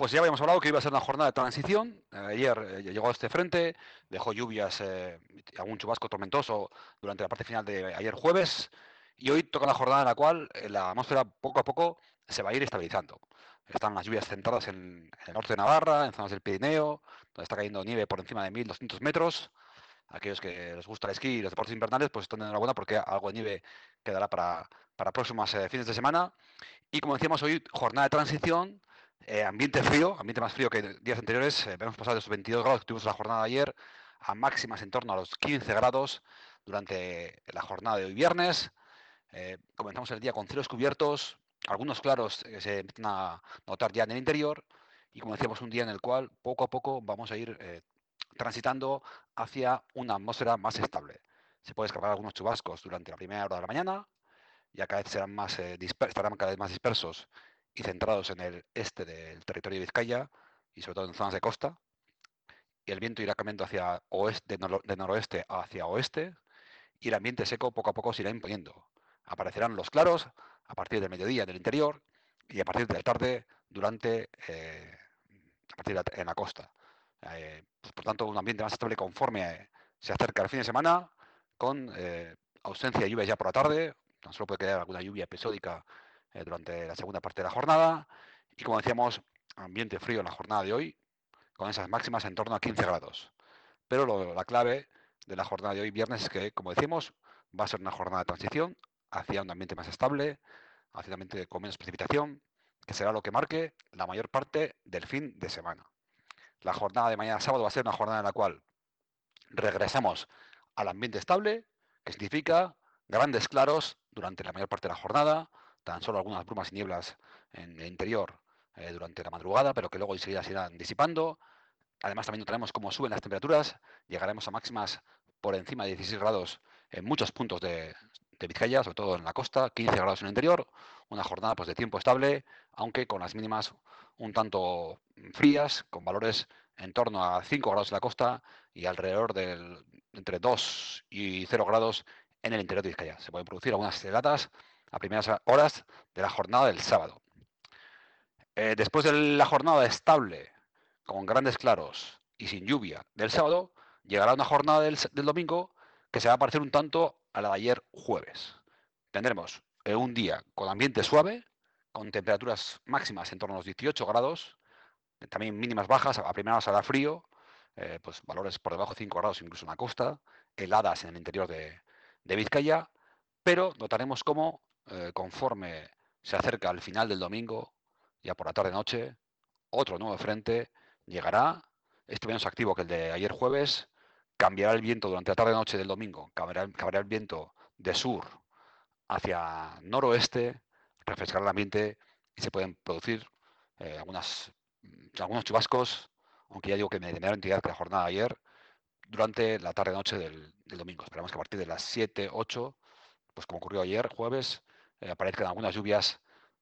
Pues ya habíamos hablado que iba a ser una jornada de transición. Ayer eh, llegó este frente, dejó lluvias, eh, algún chubasco tormentoso durante la parte final de ayer jueves. Y hoy toca la jornada en la cual eh, la atmósfera poco a poco se va a ir estabilizando. Están las lluvias centradas en, el norte de Navarra, en zonas del Pirineo, donde está cayendo nieve por encima de 1200 metros. Aquellos que les gusta el esquí y los deportes invernales, pues están de enhorabuena porque algo de nieve quedará para, para próximos fines de semana. Y como decíamos hoy, jornada de transición eh, ambiente frío, ambiente más frío que días anteriores. Eh, hemos pasado de esos 22 grados que tuvimos la jornada de ayer a máximas en torno a los 15 grados durante la jornada de hoy viernes. Eh, comenzamos el día con cielos cubiertos, algunos claros que se empiezan a notar ya en el interior y como decíamos, un día en el cual poco a poco vamos a ir transitando hacia una atmósfera más estable. Se puede escapar algunos chubascos durante la primera hora de la mañana, ya cada vez serán más, estarán cada vez más dispersos y centrados en el este del territorio de Vizcaya y sobre todo en zonas de costa. Y el viento irá cambiando hacia oeste, de, noroeste hacia oeste y el ambiente seco poco a poco se irá imponiendo. Aparecerán los claros a partir del mediodía del interior y a partir de la tarde durante eh, a partir de en la costa. Eh, pues, por tanto, un ambiente más estable conforme se acerca el fin de semana, con eh, ausencia de lluvias ya por la tarde, tan solo puede quedar alguna lluvia episódica eh, durante la segunda parte de la jornada. Y como decíamos, ambiente frío en la jornada de hoy, con esas máximas en torno a 15 grados. Pero la clave de la jornada de hoy, viernes, es que, como decíamos, va a ser una jornada de transición hacia un ambiente más estable, hacia un ambiente con menos precipitación, que será lo que marque la mayor parte del fin de semana. La jornada de mañana sábado va a ser una jornada en la cual regresamos al ambiente estable, que significa grandes claros durante la mayor parte de la jornada, tan solo algunas brumas y nieblas en el interior eh, durante la madrugada, pero que luego enseguida se irán disipando. Además, también tenemos cómo suben las temperaturas. Llegaremos a máximas por encima de 16 grados en muchos puntos de, Vizcaya, sobre todo en la costa, 15 grados en el interior. Una jornada pues, de tiempo estable, aunque con las mínimas un tanto frías, con valores en torno a 5 grados en la costa y alrededor de entre 2 y 0 grados en el interior de Vizcaya. Se pueden producir algunas heladas a primeras horas de la jornada del sábado. Eh, después de la jornada estable, con grandes claros y sin lluvia del sábado, llegará una jornada del, domingo que se va a parecer un tanto a la de ayer jueves. Tendremos eh, un día con ambiente suave, con temperaturas máximas en torno a los 18 grados, también mínimas bajas, a primeras horas frío, eh, pues valores por debajo de 5 grados incluso en la costa, heladas en el interior de, de Vizcaya, pero notaremos cómo eh, conforme se acerca al final del domingo, ya por la tarde-noche, otro nuevo frente llegará, este menos activo que el de ayer jueves, cambiará el viento durante la tarde-noche del domingo, cambiará, el viento de sur hacia noroeste, refrescará el ambiente y se pueden producir eh, algunas, mm, algunos chubascos, aunque ya digo que me, da entidad que la jornada de ayer, durante la tarde-noche del, del, domingo. Esperamos que a partir de las 7, 8, pues como ocurrió ayer, jueves, eh, aparezcan algunas lluvias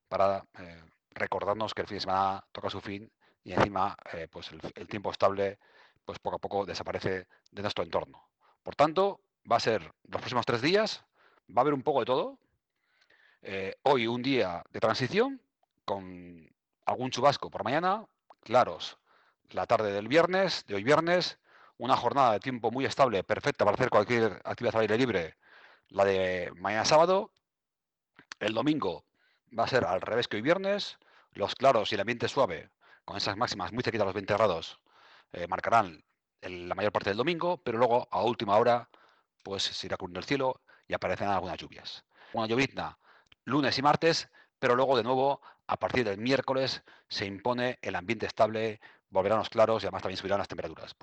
para eh, recordarnos que el fin de semana toca su fin y encima eh, pues el, tiempo estable pues poco a poco desaparece de nuestro entorno. Por tanto, va a ser los próximos tres días, va a haber un poco de todo. hoy un día de transición con algún chubasco por mañana, claros la tarde del viernes, de hoy viernes, una jornada de tiempo muy estable, perfecta para hacer cualquier actividad al aire libre, la de mañana sábado, el domingo va a ser al revés que hoy viernes. Los claros y el ambiente suave, con esas máximas muy cerquita a los 20 grados, eh, marcarán la mayor parte del domingo, pero luego a última hora pues se irá cubriendo el cielo y aparecerán algunas lluvias. Una llovizna lunes y martes, pero luego de nuevo a partir del miércoles se impone el ambiente estable, volverán los claros y además también subirán las temperaturas.